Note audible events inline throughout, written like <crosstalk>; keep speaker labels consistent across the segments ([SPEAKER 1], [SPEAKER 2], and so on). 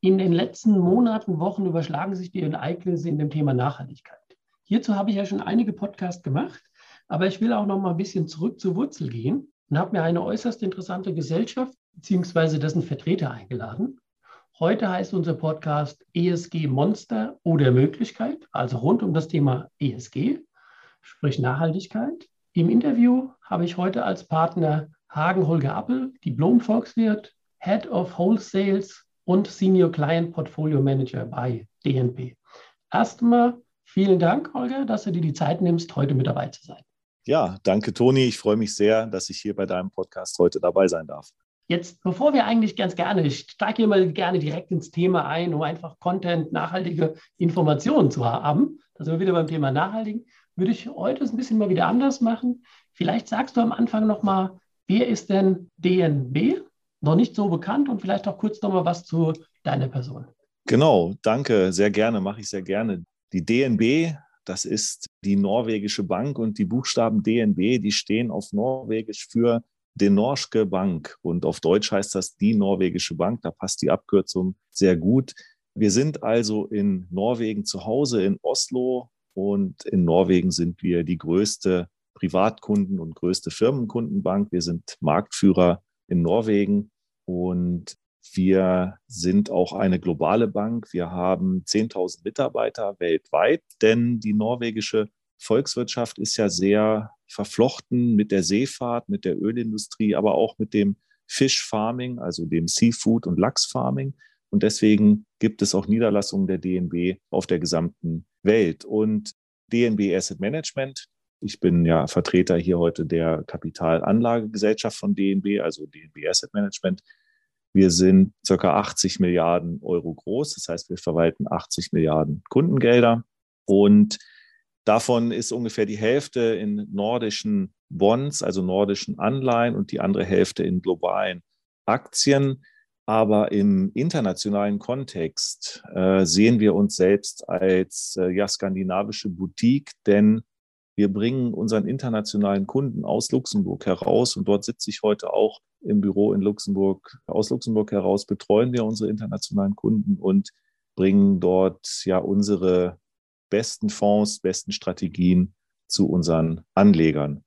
[SPEAKER 1] In den letzten Monaten, Wochen überschlagen sich die Ereignisse in dem Thema Nachhaltigkeit. Hierzu habe ich ja schon einige Podcasts gemacht, aber ich will auch noch mal ein bisschen zurück zur Wurzel gehen und habe mir eine äußerst interessante Gesellschaft bzw. dessen Vertreter eingeladen. Heute heißt unser Podcast ESG Monster oder Möglichkeit, also rund um das Thema ESG, sprich Nachhaltigkeit. Im Interview habe ich heute als Partner Hagen Holger Appel, Diplom-Volkswirt, Head of Wholesales und Senior Client Portfolio Manager bei DNP. Erstmal vielen Dank, Holger, dass du dir die Zeit nimmst, heute mit dabei zu sein.
[SPEAKER 2] Ja, danke, Toni. Ich freue mich sehr, dass ich hier bei deinem Podcast heute dabei sein darf.
[SPEAKER 1] Jetzt, bevor wir eigentlich ganz gerne, ich steige immer gerne direkt ins Thema ein, um einfach Content, nachhaltige Informationen zu haben. Da sind wir wieder beim Thema Nachhaltigen. Würde ich heute ein bisschen mal wieder anders machen. Vielleicht sagst du am Anfang nochmal, wer ist denn DNB? Noch nicht so bekannt und vielleicht auch kurz nochmal was zu deiner Person.
[SPEAKER 2] Genau, danke, sehr gerne, mache ich sehr gerne. Die DNB, das ist die norwegische Bank und die Buchstaben DNB, die stehen auf Norwegisch für die Norske Bank und auf Deutsch heißt das die norwegische Bank, da passt die Abkürzung sehr gut. Wir sind also in Norwegen zu Hause, in Oslo und in Norwegen sind wir die größte Privatkunden- und größte Firmenkundenbank. Wir sind Marktführer in Norwegen. Und wir sind auch eine globale Bank. Wir haben 10.000 Mitarbeiter weltweit, denn die norwegische Volkswirtschaft ist ja sehr verflochten mit der Seefahrt, mit der Ölindustrie, aber auch mit dem Fischfarming, also dem Seafood- und Lachsfarming. Und deswegen gibt es auch Niederlassungen der DNB auf der gesamten Welt. Und DNB Asset Management, ich bin ja Vertreter hier heute der Kapitalanlagegesellschaft von DNB, also DNB Asset Management. Wir sind circa 80 Milliarden Euro groß. Das heißt, wir verwalten 80 Milliarden Kundengelder. Und davon ist ungefähr die Hälfte in nordischen Bonds, also nordischen Anleihen und die andere Hälfte in globalen Aktien. Aber im internationalen Kontext äh, sehen wir uns selbst als äh, ja, skandinavische Boutique, denn wir bringen unseren internationalen Kunden aus Luxemburg heraus und dort sitze ich heute auch im Büro in Luxemburg. Aus Luxemburg heraus betreuen wir unsere internationalen Kunden und bringen dort ja unsere besten Fonds, besten Strategien zu unseren Anlegern.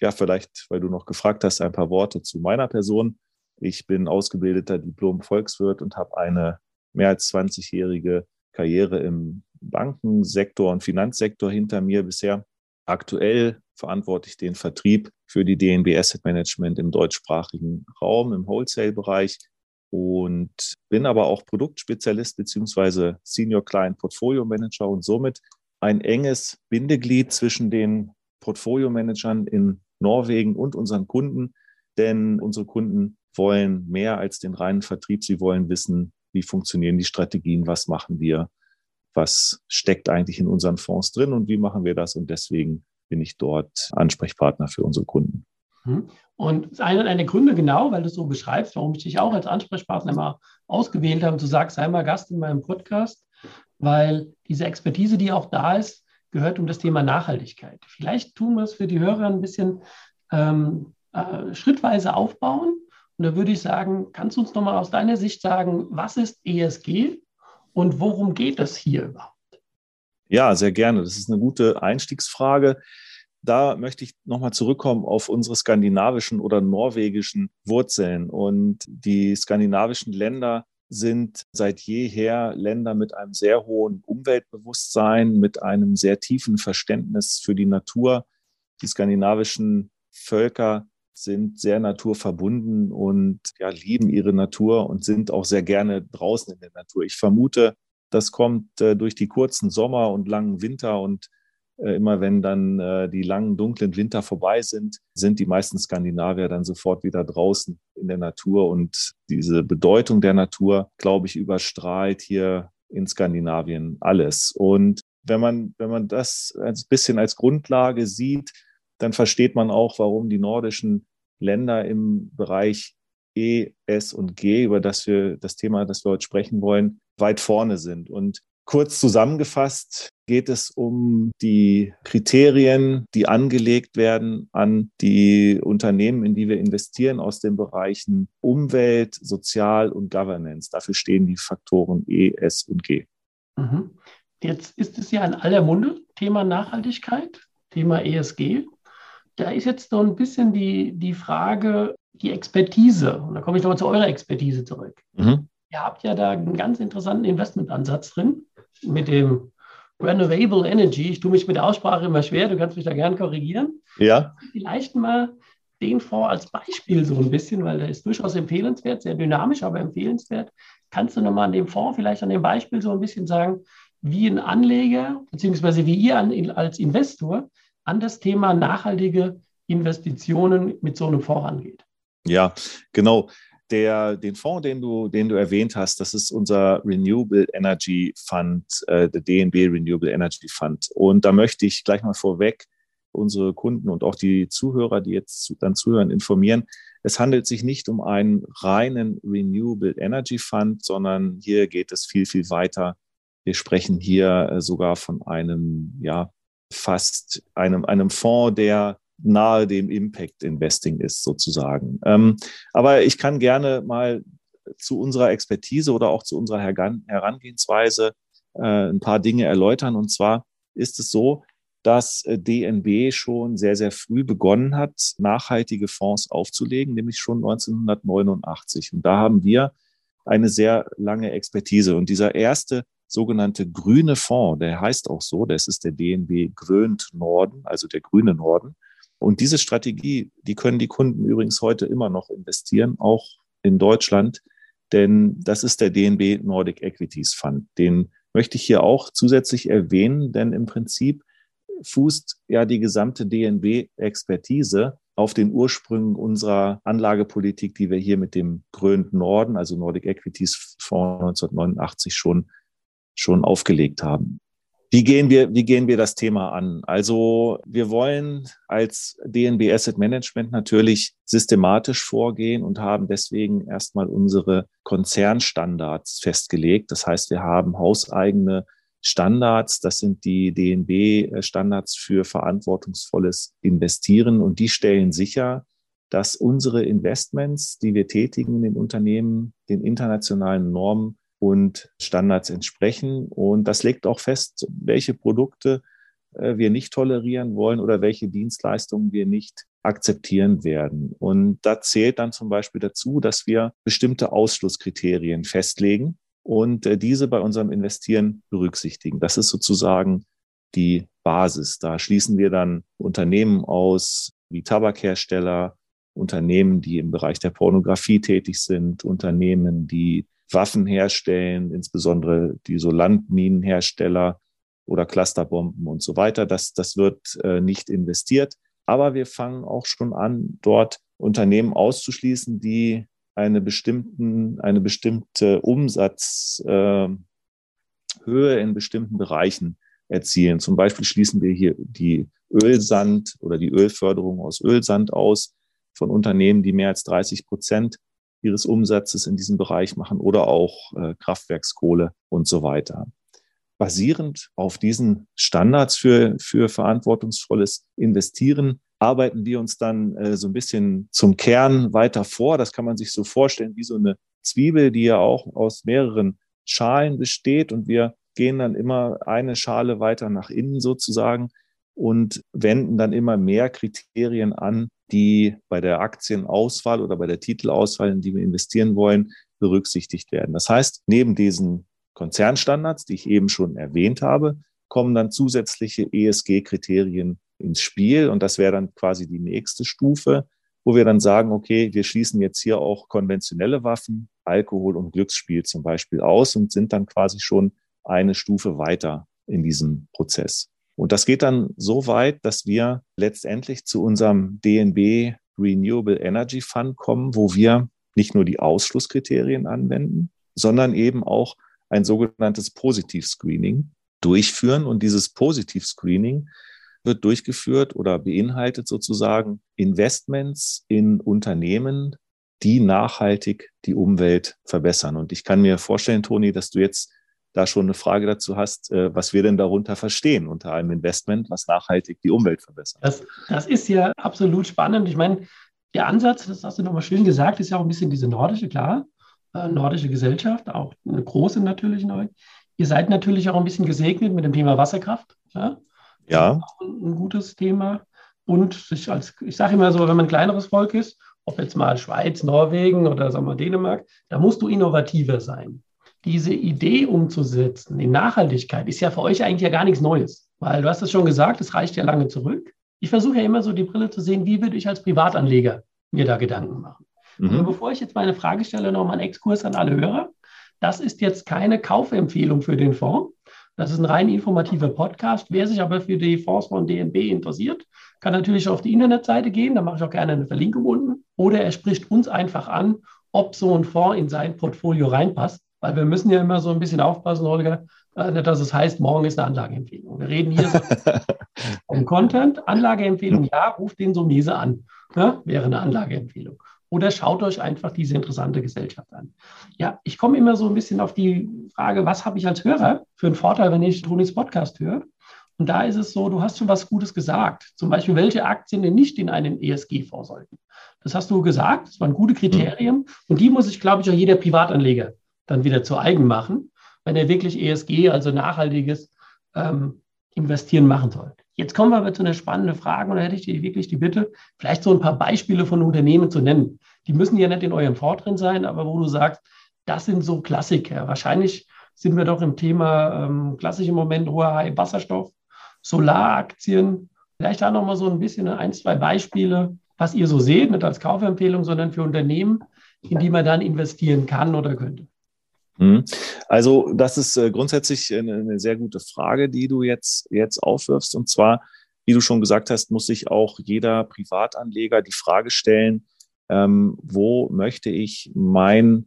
[SPEAKER 2] Ja, vielleicht, weil du noch gefragt hast, ein paar Worte zu meiner Person. Ich bin ausgebildeter Diplom-Volkswirt und habe eine mehr als 20-jährige Karriere im Bankensektor und Finanzsektor hinter mir bisher Aktuell verantworte ich den Vertrieb für die DNB Asset Management im deutschsprachigen Raum, im Wholesale-Bereich und bin aber auch Produktspezialist beziehungsweise Senior Client Portfolio Manager und somit ein enges Bindeglied zwischen den Portfolio Managern in Norwegen und unseren Kunden, denn unsere Kunden wollen mehr als den reinen Vertrieb. Sie wollen wissen, wie funktionieren die Strategien, was machen wir, was steckt eigentlich in unseren Fonds drin und wie machen wir das. Und deswegen bin ich dort Ansprechpartner für unsere Kunden.
[SPEAKER 1] Mhm. Und einer der Gründe genau, weil du es so beschreibst, warum ich dich auch als Ansprechpartner mal ausgewählt habe, du sagst, sei mal Gast in meinem Podcast, weil diese Expertise, die auch da ist, gehört um das Thema Nachhaltigkeit. Vielleicht tun wir es für die Hörer ein bisschen ähm, äh, schrittweise aufbauen. Und da würde ich sagen, kannst du uns nochmal aus deiner Sicht sagen, was ist ESG und worum geht es hier überhaupt?
[SPEAKER 2] Ja, sehr gerne. Das ist eine gute Einstiegsfrage. Da möchte ich nochmal zurückkommen auf unsere skandinavischen oder norwegischen Wurzeln. Und die skandinavischen Länder sind seit jeher Länder mit einem sehr hohen Umweltbewusstsein, mit einem sehr tiefen Verständnis für die Natur. Die skandinavischen Völker sind sehr naturverbunden und ja, lieben ihre Natur und sind auch sehr gerne draußen in der Natur. Ich vermute, das kommt äh, durch die kurzen Sommer und langen Winter und äh, immer wenn dann äh, die langen, dunklen Winter vorbei sind, sind die meisten Skandinavier dann sofort wieder draußen in der Natur. Und diese Bedeutung der Natur, glaube ich, überstrahlt hier in Skandinavien alles. Und wenn man, wenn man das ein bisschen als Grundlage sieht, dann versteht man auch, warum die nordischen Länder im Bereich E, S und G, über das wir das Thema, das wir heute sprechen wollen, weit vorne sind. Und kurz zusammengefasst geht es um die Kriterien, die angelegt werden an die Unternehmen, in die wir investieren aus den Bereichen Umwelt, Sozial und Governance. Dafür stehen die Faktoren E, S und G.
[SPEAKER 1] Mhm. Jetzt ist es ja in aller Munde, Thema Nachhaltigkeit, Thema ESG. Da ist jetzt so ein bisschen die, die Frage, die Expertise. Und da komme ich nochmal zu eurer Expertise zurück. Mhm. Ihr habt ja da einen ganz interessanten Investmentansatz drin mit dem Renovable Energy. Ich tue mich mit der Aussprache immer schwer, du kannst mich da gern korrigieren.
[SPEAKER 2] Ja.
[SPEAKER 1] Vielleicht mal den Fonds als Beispiel so ein bisschen, weil der ist durchaus empfehlenswert, sehr dynamisch, aber empfehlenswert. Kannst du nochmal an dem Fonds vielleicht an dem Beispiel so ein bisschen sagen, wie ein Anleger, beziehungsweise wie ihr an, als Investor an das Thema nachhaltige Investitionen mit so einem Fonds angeht?
[SPEAKER 2] Ja, genau. Der, den Fonds, den du, den du erwähnt hast, das ist unser Renewable Energy Fund, äh, der DNB Renewable Energy Fund. Und da möchte ich gleich mal vorweg unsere Kunden und auch die Zuhörer, die jetzt dann zuhören, informieren. Es handelt sich nicht um einen reinen Renewable Energy Fund, sondern hier geht es viel, viel weiter. Wir sprechen hier äh, sogar von einem, ja, fast einem, einem Fonds, der nahe dem Impact Investing ist, sozusagen. Ähm, aber ich kann gerne mal zu unserer Expertise oder auch zu unserer Herangehensweise äh, ein paar Dinge erläutern. Und zwar ist es so, dass äh, DNB schon sehr, sehr früh begonnen hat, nachhaltige Fonds aufzulegen, nämlich schon 1989. Und da haben wir eine sehr lange Expertise. Und dieser erste sogenannte grüne Fonds, der heißt auch so, das ist der DNB Grönt Norden, also der grüne Norden. Und diese Strategie, die können die Kunden übrigens heute immer noch investieren, auch in Deutschland, denn das ist der DNB Nordic Equities Fund. Den möchte ich hier auch zusätzlich erwähnen, denn im Prinzip fußt ja die gesamte DNB-Expertise auf den Ursprüngen unserer Anlagepolitik, die wir hier mit dem Grönt Norden, also Nordic Equities Fonds 1989 schon, schon aufgelegt haben. Wie gehen wir, wie gehen wir das Thema an? Also wir wollen als DNB Asset Management natürlich systematisch vorgehen und haben deswegen erstmal unsere Konzernstandards festgelegt. Das heißt, wir haben hauseigene Standards. Das sind die DNB-Standards für verantwortungsvolles Investieren und die stellen sicher, dass unsere Investments, die wir tätigen in den Unternehmen, den internationalen Normen und Standards entsprechen. Und das legt auch fest, welche Produkte äh, wir nicht tolerieren wollen oder welche Dienstleistungen wir nicht akzeptieren werden. Und da zählt dann zum Beispiel dazu, dass wir bestimmte Ausschlusskriterien festlegen und äh, diese bei unserem Investieren berücksichtigen. Das ist sozusagen die Basis. Da schließen wir dann Unternehmen aus wie Tabakhersteller, Unternehmen, die im Bereich der Pornografie tätig sind, Unternehmen, die Waffen herstellen, insbesondere die so Landminenhersteller oder Clusterbomben und so weiter. Das, das wird äh, nicht investiert. Aber wir fangen auch schon an, dort Unternehmen auszuschließen, die eine, bestimmten, eine bestimmte Umsatzhöhe äh, in bestimmten Bereichen erzielen. Zum Beispiel schließen wir hier die Ölsand oder die Ölförderung aus Ölsand aus von Unternehmen, die mehr als 30 Prozent ihres Umsatzes in diesem Bereich machen oder auch äh, Kraftwerkskohle und so weiter. Basierend auf diesen Standards für, für verantwortungsvolles Investieren arbeiten wir uns dann äh, so ein bisschen zum Kern weiter vor. Das kann man sich so vorstellen wie so eine Zwiebel, die ja auch aus mehreren Schalen besteht und wir gehen dann immer eine Schale weiter nach innen sozusagen und wenden dann immer mehr Kriterien an, die bei der Aktienauswahl oder bei der Titelauswahl, in die wir investieren wollen, berücksichtigt werden. Das heißt, neben diesen Konzernstandards, die ich eben schon erwähnt habe, kommen dann zusätzliche ESG-Kriterien ins Spiel. Und das wäre dann quasi die nächste Stufe, wo wir dann sagen, okay, wir schließen jetzt hier auch konventionelle Waffen, Alkohol und Glücksspiel zum Beispiel aus und sind dann quasi schon eine Stufe weiter in diesem Prozess. Und das geht dann so weit, dass wir letztendlich zu unserem DNB Renewable Energy Fund kommen, wo wir nicht nur die Ausschlusskriterien anwenden, sondern eben auch ein sogenanntes Positiv-Screening durchführen. Und dieses Positiv-Screening wird durchgeführt oder beinhaltet sozusagen Investments in Unternehmen, die nachhaltig die Umwelt verbessern. Und ich kann mir vorstellen, Toni, dass du jetzt da schon eine Frage dazu hast, äh, was wir denn darunter verstehen unter einem Investment, was nachhaltig die Umwelt verbessert.
[SPEAKER 1] Das, das ist ja absolut spannend. Ich meine, der Ansatz, das hast du nochmal schön gesagt, ist ja auch ein bisschen diese nordische, klar, äh, nordische Gesellschaft, auch eine große natürlich neu. Ihr seid natürlich auch ein bisschen gesegnet mit dem Thema Wasserkraft. Ja.
[SPEAKER 2] ja.
[SPEAKER 1] Ein, ein gutes Thema. Und ich, als, ich sage immer so, wenn man ein kleineres Volk ist, ob jetzt mal Schweiz, Norwegen oder sagen wir Dänemark, da musst du innovativer sein. Diese Idee umzusetzen in Nachhaltigkeit ist ja für euch eigentlich ja gar nichts Neues, weil du hast es schon gesagt, es reicht ja lange zurück. Ich versuche ja immer so die Brille zu sehen, wie würde ich als Privatanleger mir da Gedanken machen. Mhm. Also bevor ich jetzt meine Frage stelle, nochmal einen Exkurs an alle Hörer. Das ist jetzt keine Kaufempfehlung für den Fonds. Das ist ein rein informativer Podcast. Wer sich aber für die Fonds von DNB interessiert, kann natürlich auf die Internetseite gehen. Da mache ich auch gerne eine Verlinkung unten. Oder er spricht uns einfach an, ob so ein Fonds in sein Portfolio reinpasst. Weil wir müssen ja immer so ein bisschen aufpassen, Holger, äh, dass es heißt, morgen ist eine Anlageempfehlung. Wir reden hier so vom <laughs> Content. Anlageempfehlung, ja, ruft den Sumese an. Ja, wäre eine Anlageempfehlung. Oder schaut euch einfach diese interessante Gesellschaft an. Ja, ich komme immer so ein bisschen auf die Frage, was habe ich als Hörer für einen Vorteil, wenn ich Tonis Podcast höre? Und da ist es so, du hast schon was Gutes gesagt. Zum Beispiel, welche Aktien denn nicht in einen ESG-Fonds sollten. Das hast du gesagt, das waren gute Kriterien. Und die muss ich, glaube ich, auch jeder Privatanleger dann wieder zu eigen machen, wenn er wirklich ESG, also nachhaltiges ähm, Investieren machen soll. Jetzt kommen wir aber zu einer spannenden Frage und da hätte ich dir wirklich die Bitte, vielleicht so ein paar Beispiele von Unternehmen zu nennen. Die müssen ja nicht in eurem Fonds drin sein, aber wo du sagst, das sind so Klassiker. Wahrscheinlich sind wir doch im Thema ähm, klassisch im Moment hoher Wasserstoff, Solaraktien. Vielleicht da nochmal so ein bisschen ein, zwei Beispiele, was ihr so seht, nicht als Kaufempfehlung, sondern für Unternehmen, in die man dann investieren kann oder könnte.
[SPEAKER 2] Mhm. Also das ist äh, grundsätzlich eine, sehr gute Frage, die du jetzt, jetzt aufwirfst. Und zwar, wie du schon gesagt hast, muss sich auch jeder Privatanleger die Frage stellen, ähm, wo möchte ich mein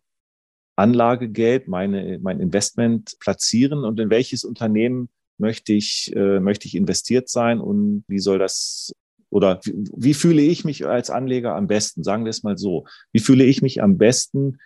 [SPEAKER 2] Anlagegeld, meine, mein Investment platzieren und in welches Unternehmen möchte ich, äh, möchte ich investiert sein und wie soll das oder wie, wie fühle ich mich als Anleger am besten? Sagen wir es mal so. Wie fühle ich mich am besten,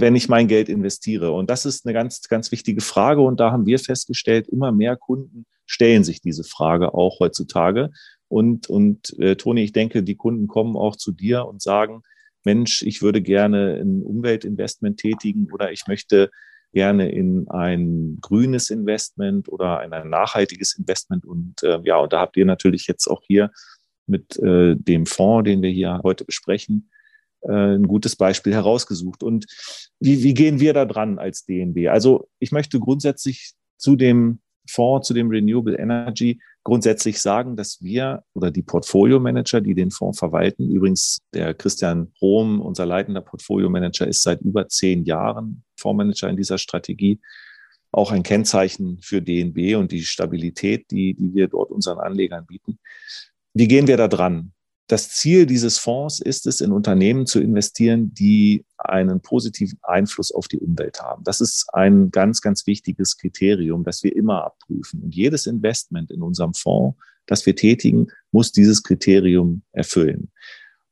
[SPEAKER 2] wenn ich mein Geld investiere? Und das ist eine ganz, ganz wichtige Frage. Und da haben wir festgestellt, immer mehr Kunden stellen sich diese Frage auch heutzutage. Und, und äh, Toni, ich denke, die Kunden kommen auch zu dir und sagen, Mensch, ich würde gerne ein Umweltinvestment tätigen oder ich möchte gerne in ein grünes Investment oder in ein nachhaltiges Investment. Und äh, ja, und da habt ihr natürlich jetzt auch hier mit äh, dem Fonds, den wir hier heute besprechen, ein gutes Beispiel herausgesucht. Und wie, wie gehen wir da dran als DNB? Also ich möchte grundsätzlich zu dem Fonds, zu dem Renewable Energy grundsätzlich sagen, dass wir oder die Portfolio Manager, die den Fonds verwalten, übrigens der Christian Rohm, unser leitender Portfolio Manager, ist seit über zehn Jahren Fondsmanager in dieser Strategie, auch ein Kennzeichen für DNB und die Stabilität, die, die wir dort unseren Anlegern bieten. Wie gehen wir da dran? Das Ziel dieses Fonds ist es, in Unternehmen zu investieren, die einen positiven Einfluss auf die Umwelt haben. Das ist ein ganz, ganz wichtiges Kriterium, das wir immer abprüfen. Und jedes Investment in unserem Fonds, das wir tätigen, muss dieses Kriterium erfüllen.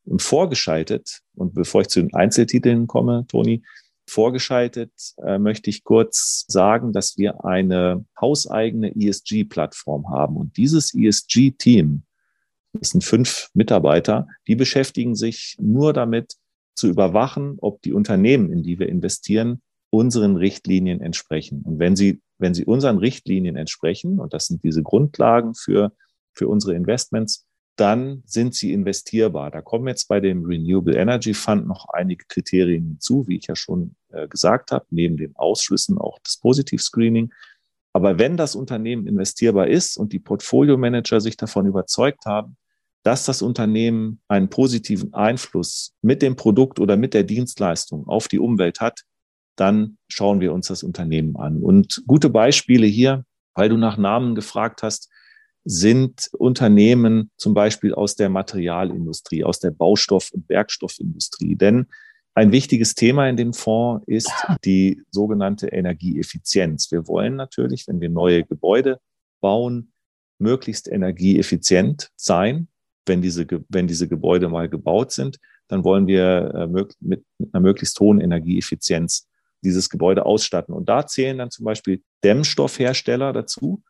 [SPEAKER 2] Und vorgeschaltet, und bevor ich zu den Einzeltiteln komme, Toni, vorgeschaltet äh, möchte ich kurz sagen, dass wir eine hauseigene ESG-Plattform haben. Und dieses ESG-Team das sind fünf Mitarbeiter, die beschäftigen sich nur damit zu überwachen, ob die Unternehmen, in die wir investieren, unseren Richtlinien entsprechen. Und wenn sie, wenn sie unseren Richtlinien entsprechen, und das sind diese Grundlagen für, für unsere Investments, dann sind sie investierbar. Da kommen jetzt bei dem Renewable Energy Fund noch einige Kriterien hinzu, wie ich ja schon äh, gesagt habe, neben den Ausschlüssen auch das Positiv-Screening. Aber wenn das Unternehmen investierbar ist und die Portfolio-Manager sich davon überzeugt haben, dass das Unternehmen einen positiven Einfluss mit dem Produkt oder mit der Dienstleistung auf die Umwelt hat, dann schauen wir uns das Unternehmen an. Und gute Beispiele hier, weil du nach Namen gefragt hast, sind Unternehmen zum Beispiel aus der Materialindustrie, aus der Baustoff- und Werkstoffindustrie. Denn ein wichtiges Thema in dem Fonds ist die sogenannte Energieeffizienz. Wir wollen natürlich, wenn wir neue Gebäude bauen, möglichst energieeffizient sein. Wenn diese, wenn diese Gebäude mal gebaut sind, dann wollen wir äh, mit, mit einer möglichst hohen Energieeffizienz dieses Gebäude ausstatten. Und da zählen dann zum Beispiel Dämmstoffhersteller dazu.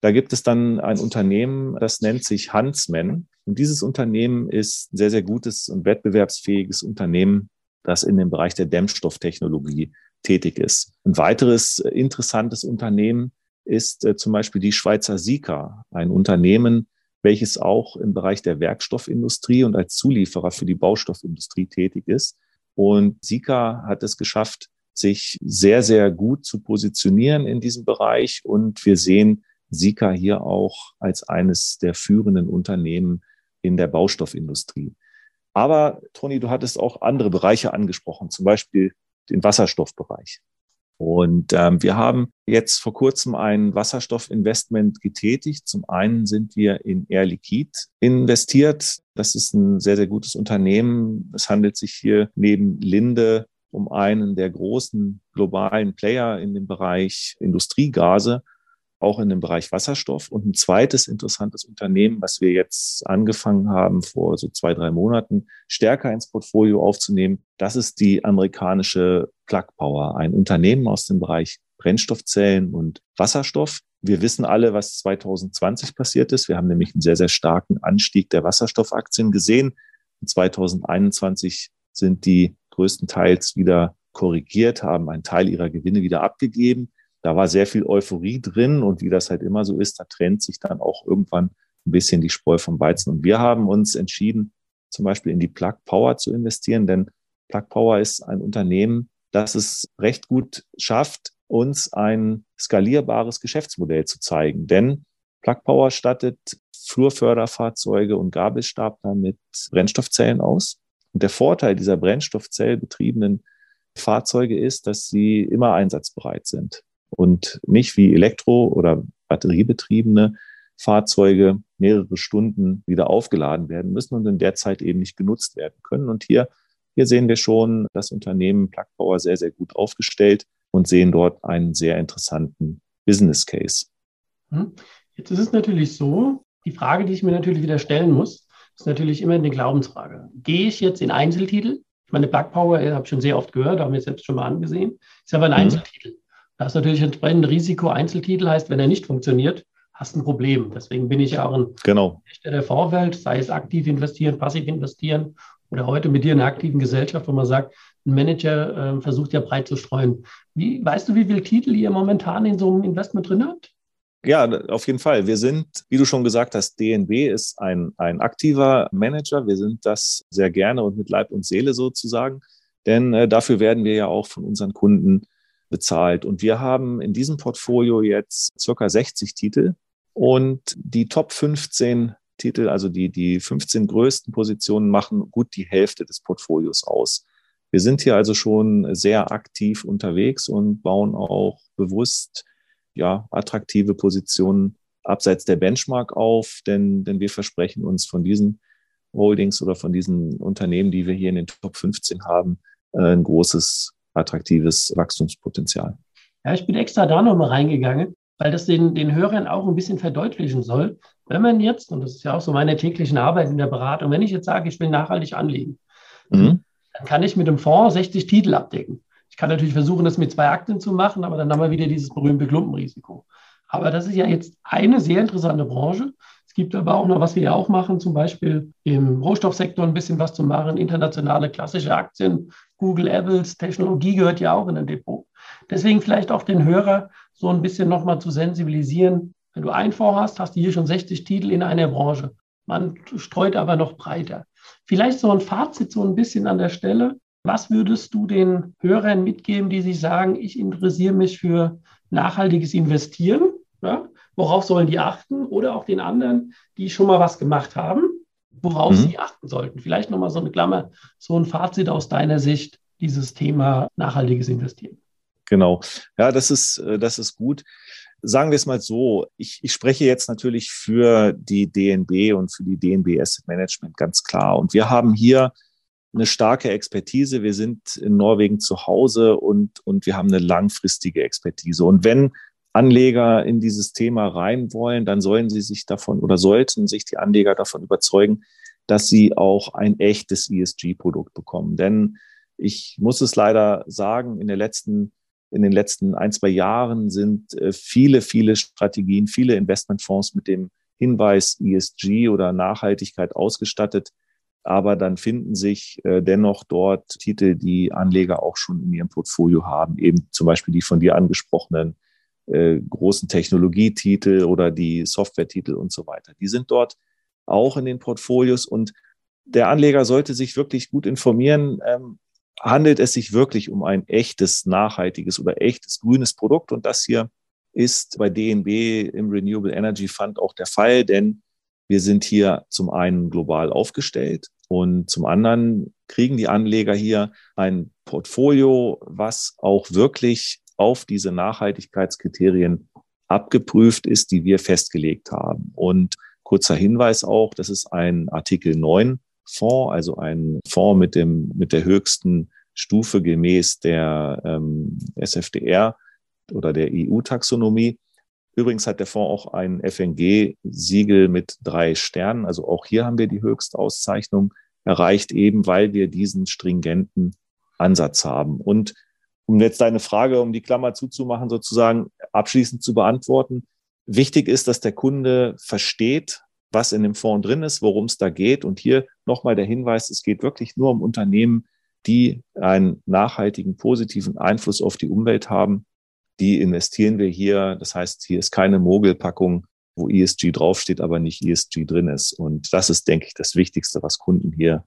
[SPEAKER 2] Da gibt es dann ein Unternehmen, das nennt sich Huntsman. Und dieses Unternehmen ist ein sehr, sehr gutes und wettbewerbsfähiges Unternehmen, das in dem Bereich der Dämmstofftechnologie tätig ist. Ein weiteres äh, interessantes Unternehmen ist äh, zum Beispiel die Schweizer Sika, ein Unternehmen, welches auch im Bereich der Werkstoffindustrie und als Zulieferer für die Baustoffindustrie tätig ist. Und Sika hat es geschafft, sich sehr, sehr gut zu positionieren in diesem Bereich. Und wir sehen Sika hier auch als eines der führenden Unternehmen in der Baustoffindustrie. Aber Toni, du hattest auch andere Bereiche angesprochen, zum Beispiel den Wasserstoffbereich. Und ähm, wir haben jetzt vor kurzem ein Wasserstoffinvestment getätigt. Zum einen sind wir in Air Liquide investiert. Das ist ein sehr, sehr gutes Unternehmen. Es handelt sich hier neben Linde um einen der großen globalen Player in dem Bereich Industriegase auch in dem Bereich Wasserstoff. Und ein zweites interessantes Unternehmen, was wir jetzt angefangen haben, vor so zwei, drei Monaten stärker ins Portfolio aufzunehmen, das ist die amerikanische Plug Power, ein Unternehmen aus dem Bereich Brennstoffzellen und Wasserstoff. Wir wissen alle, was 2020 passiert ist. Wir haben nämlich einen sehr, sehr starken Anstieg der Wasserstoffaktien gesehen. 2021 sind die größtenteils wieder korrigiert, haben einen Teil ihrer Gewinne wieder abgegeben da war sehr viel Euphorie drin und wie das halt immer so ist, da trennt sich dann auch irgendwann ein bisschen die Spreu vom Weizen. Und wir haben uns entschieden, zum Beispiel in die Plug Power zu investieren, denn Plug Power ist ein Unternehmen, das es recht gut schafft, uns ein skalierbares Geschäftsmodell zu zeigen. Denn Plug Power stattet Flurförderfahrzeuge und Gabelstapler mit Brennstoffzellen aus. Und der Vorteil dieser Brennstoffzellbetriebenen Fahrzeuge ist, dass sie immer einsatzbereit sind und nicht wie Elektro- oder batteriebetriebene Fahrzeuge mehrere Stunden wieder aufgeladen werden müssen und in der Zeit eben nicht genutzt werden können. Und hier, hier sehen wir schon das Unternehmen Plug Power sehr, sehr gut aufgestellt und sehen dort einen sehr interessanten Business Case.
[SPEAKER 1] Hm. Jetzt ist es natürlich so, die Frage, die ich mir natürlich wieder stellen muss, ist natürlich immer eine Glaubensfrage. Gehe ich jetzt in Einzeltitel? Ich meine, Plug Power, habe ich schon sehr oft gehört, haben wir selbst schon mal angesehen, ist aber ein mhm. Einzeltitel. Das ist natürlich entsprechend Risiko. Einzeltitel heißt, wenn er nicht funktioniert, hast du ein Problem. Deswegen bin ich ja auch ein
[SPEAKER 2] genau.
[SPEAKER 1] der Vorwelt, sei es aktiv investieren, passiv investieren oder heute mit dir in einer aktiven Gesellschaft, wo man sagt, ein Manager äh, versucht ja breit zu streuen. Wie, weißt du, wie viele Titel ihr momentan in so einem Investment drin habt?
[SPEAKER 2] Ja, auf jeden Fall. Wir sind, wie du schon gesagt hast, DNB ist ein, ein aktiver Manager. Wir sind das sehr gerne und mit Leib und Seele sozusagen. Denn äh, dafür werden wir ja auch von unseren Kunden bezahlt. Und wir haben in diesem Portfolio jetzt circa 60 Titel und die Top 15 Titel, also die, die 15 größten Positionen machen gut die Hälfte des Portfolios aus. Wir sind hier also schon sehr aktiv unterwegs und bauen auch bewusst ja, attraktive Positionen abseits der Benchmark auf, denn, denn wir versprechen uns von diesen Holdings oder von diesen Unternehmen, die wir hier in den Top 15 haben, äh, ein großes attraktives Wachstumspotenzial.
[SPEAKER 1] Ja, ich bin extra da nochmal reingegangen, weil das den, den Hörern auch ein bisschen verdeutlichen soll. Wenn man jetzt, und das ist ja auch so meine tägliche Arbeit in der Beratung, wenn ich jetzt sage, ich will nachhaltig anlegen, mhm. dann kann ich mit dem Fonds 60 Titel abdecken. Ich kann natürlich versuchen, das mit zwei Aktien zu machen, aber dann haben wir wieder dieses berühmte Klumpenrisiko. Aber das ist ja jetzt eine sehr interessante Branche. Es gibt aber auch noch, was wir ja auch machen, zum Beispiel im Rohstoffsektor ein bisschen was zu machen, internationale klassische Aktien, Google, Apples, Technologie gehört ja auch in ein Depot. Deswegen vielleicht auch den Hörer so ein bisschen nochmal zu sensibilisieren. Wenn du einen Fonds hast, hast du hier schon 60 Titel in einer Branche. Man streut aber noch breiter. Vielleicht so ein Fazit so ein bisschen an der Stelle. Was würdest du den Hörern mitgeben, die sich sagen, ich interessiere mich für nachhaltiges Investieren? Worauf sollen die achten? Oder auch den anderen, die schon mal was gemacht haben? worauf mhm. Sie achten sollten. Vielleicht nochmal so eine Klammer, so ein Fazit aus deiner Sicht, dieses Thema nachhaltiges Investieren.
[SPEAKER 2] Genau. Ja, das ist, äh, das ist gut. sagen wir es mal so, ich, ich spreche jetzt natürlich für die DNB und für die DNB Asset Management ganz klar. Und wir haben hier eine starke Expertise. Wir sind in Norwegen zu Hause und, und wir haben eine langfristige Expertise. Und wenn Anleger in dieses Thema rein wollen, dann sollen sie sich davon oder sollten sich die Anleger davon überzeugen, dass sie auch ein echtes ESG-Produkt bekommen. Denn ich muss es leider sagen, in der letzten in den letzten ein, zwei Jahren sind äh, viele, viele Strategien, viele Investmentfonds mit dem Hinweis ESG oder Nachhaltigkeit ausgestattet. Aber dann finden sich äh, dennoch dort Titel, die Anleger auch schon in ihrem Portfolio haben, eben zum Beispiel die von dir angesprochenen äh, großen Technologietitel oder die Softwaretitel und so weiter. Die sind dort auch in den Portfolios und der Anleger sollte sich wirklich gut informieren, ähm, handelt es sich wirklich um ein echtes, nachhaltiges oder echtes grünes Produkt. Und das hier ist bei DNB im Renewable Energy Fund auch der Fall, denn wir sind hier zum einen global aufgestellt und zum anderen kriegen die Anleger hier ein Portfolio, was auch wirklich auf diese Nachhaltigkeitskriterien abgeprüft ist, die wir festgelegt haben. Und kurzer Hinweis auch, das ist ein Artikel 9 Fonds, also ein Fonds mit, dem, mit der höchsten Stufe gemäß der ähm, SFDR oder der EU-Taxonomie. Übrigens hat der Fonds auch ein FNG-Siegel mit drei Sternen. Also auch hier haben wir die Höchstauszeichnung erreicht, eben weil wir diesen stringenten Ansatz haben. Und um jetzt deine Frage, um die Klammer zuzumachen, sozusagen abschließend zu beantworten, wichtig ist, dass der Kunde versteht, was in dem Fonds drin ist, worum es da geht. Und hier nochmal der Hinweis, es geht wirklich nur um Unternehmen, die einen nachhaltigen, positiven Einfluss auf die Umwelt haben. Die investieren wir hier. Das heißt, hier ist keine Mogelpackung, wo ESG draufsteht, aber nicht ESG drin ist. Und das ist, denke ich, das Wichtigste, was Kunden hier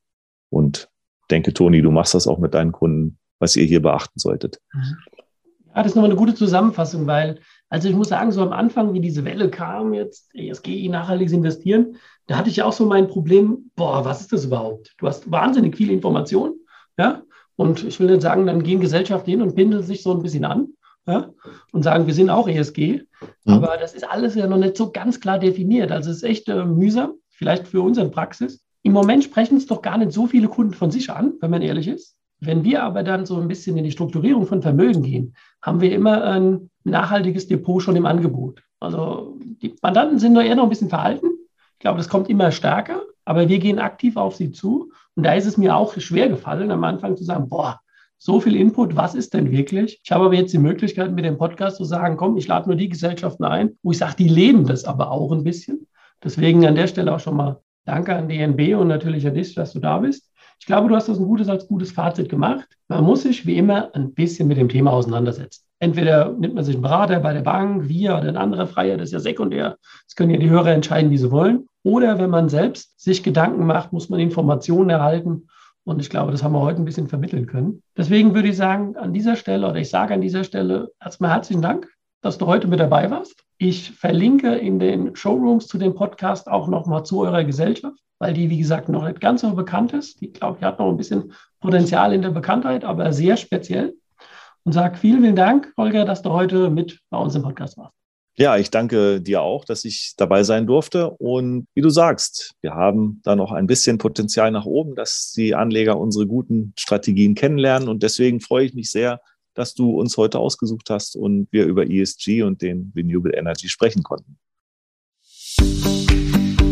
[SPEAKER 2] und denke, Toni, du machst das auch mit deinen Kunden, was ihr hier beachten solltet.
[SPEAKER 1] Ja, das ist nochmal eine gute Zusammenfassung, weil also ich muss sagen, so am Anfang, wie diese Welle kam, jetzt ESG, nachhaltiges Investieren, da hatte ich auch so mein Problem, boah, was ist das überhaupt? Du hast wahnsinnig viele Informationen, ja, und ich will nicht sagen, dann gehen Gesellschaften hin und pindeln sich so ein bisschen an, ja, und sagen, wir sind auch ESG, mhm. aber das ist alles ja noch nicht so ganz klar definiert. Also es ist echt äh, mühsam, vielleicht für unsere Praxis. Im Moment sprechen es doch gar nicht so viele Kunden von sich an, wenn man ehrlich ist. Wenn wir aber dann so ein bisschen in die Strukturierung von Vermögen gehen, haben wir immer ein nachhaltiges Depot schon im Angebot. Also die Mandanten sind doch eher noch ein bisschen verhalten. Ich glaube, das kommt immer stärker, aber wir gehen aktiv auf sie zu. Und da ist es mir auch schwer gefallen, am Anfang zu sagen, boah, so viel Input, was ist denn wirklich? Ich habe aber jetzt die Möglichkeit, mit dem Podcast zu sagen, komm, ich lade nur die Gesellschaften ein, wo ich sage, die leben das aber auch ein bisschen. Deswegen an der Stelle auch schon mal Danke an DNB und natürlich an dich, dass du da bist. Ich glaube, du hast das ein gutes als gutes Fazit gemacht. Man muss sich wie immer ein bisschen mit dem Thema auseinandersetzen. Entweder nimmt man sich einen Berater bei der Bank, wir oder ein anderer Freier, das ist ja sekundär. Das können ja die Hörer entscheiden, wie sie wollen. Oder wenn man selbst sich Gedanken macht, muss man Informationen erhalten. Und ich glaube, das haben wir heute ein bisschen vermitteln können. Deswegen würde ich sagen, an dieser Stelle, oder ich sage an dieser Stelle erstmal herzlichen Dank, dass du heute mit dabei warst. Ich verlinke in den Showrooms zu dem Podcast auch nochmal zu eurer Gesellschaft, weil die, wie gesagt, noch nicht ganz so bekannt ist. Die, glaube ich, hat noch ein bisschen Potenzial in der Bekanntheit, aber sehr speziell. Und sage vielen, vielen Dank, Holger, dass du heute mit bei uns im Podcast warst.
[SPEAKER 2] Ja, ich danke dir auch, dass ich dabei sein durfte. Und wie du sagst, wir haben da noch ein bisschen Potenzial nach oben, dass die Anleger unsere guten Strategien kennenlernen. Und deswegen freue ich mich sehr, dass du uns heute ausgesucht hast und wir über ESG und den Renewable Energy sprechen konnten.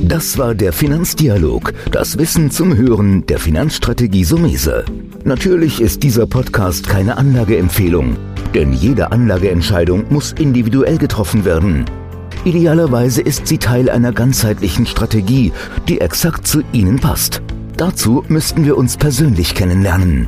[SPEAKER 3] Das war der Finanzdialog, das Wissen zum Hören der Finanzstrategie Sumese. Natürlich ist dieser Podcast keine Anlageempfehlung, denn jede Anlageentscheidung muss individuell getroffen werden. Idealerweise ist sie Teil einer ganzheitlichen Strategie, die exakt zu Ihnen passt. Dazu müssten wir uns persönlich kennenlernen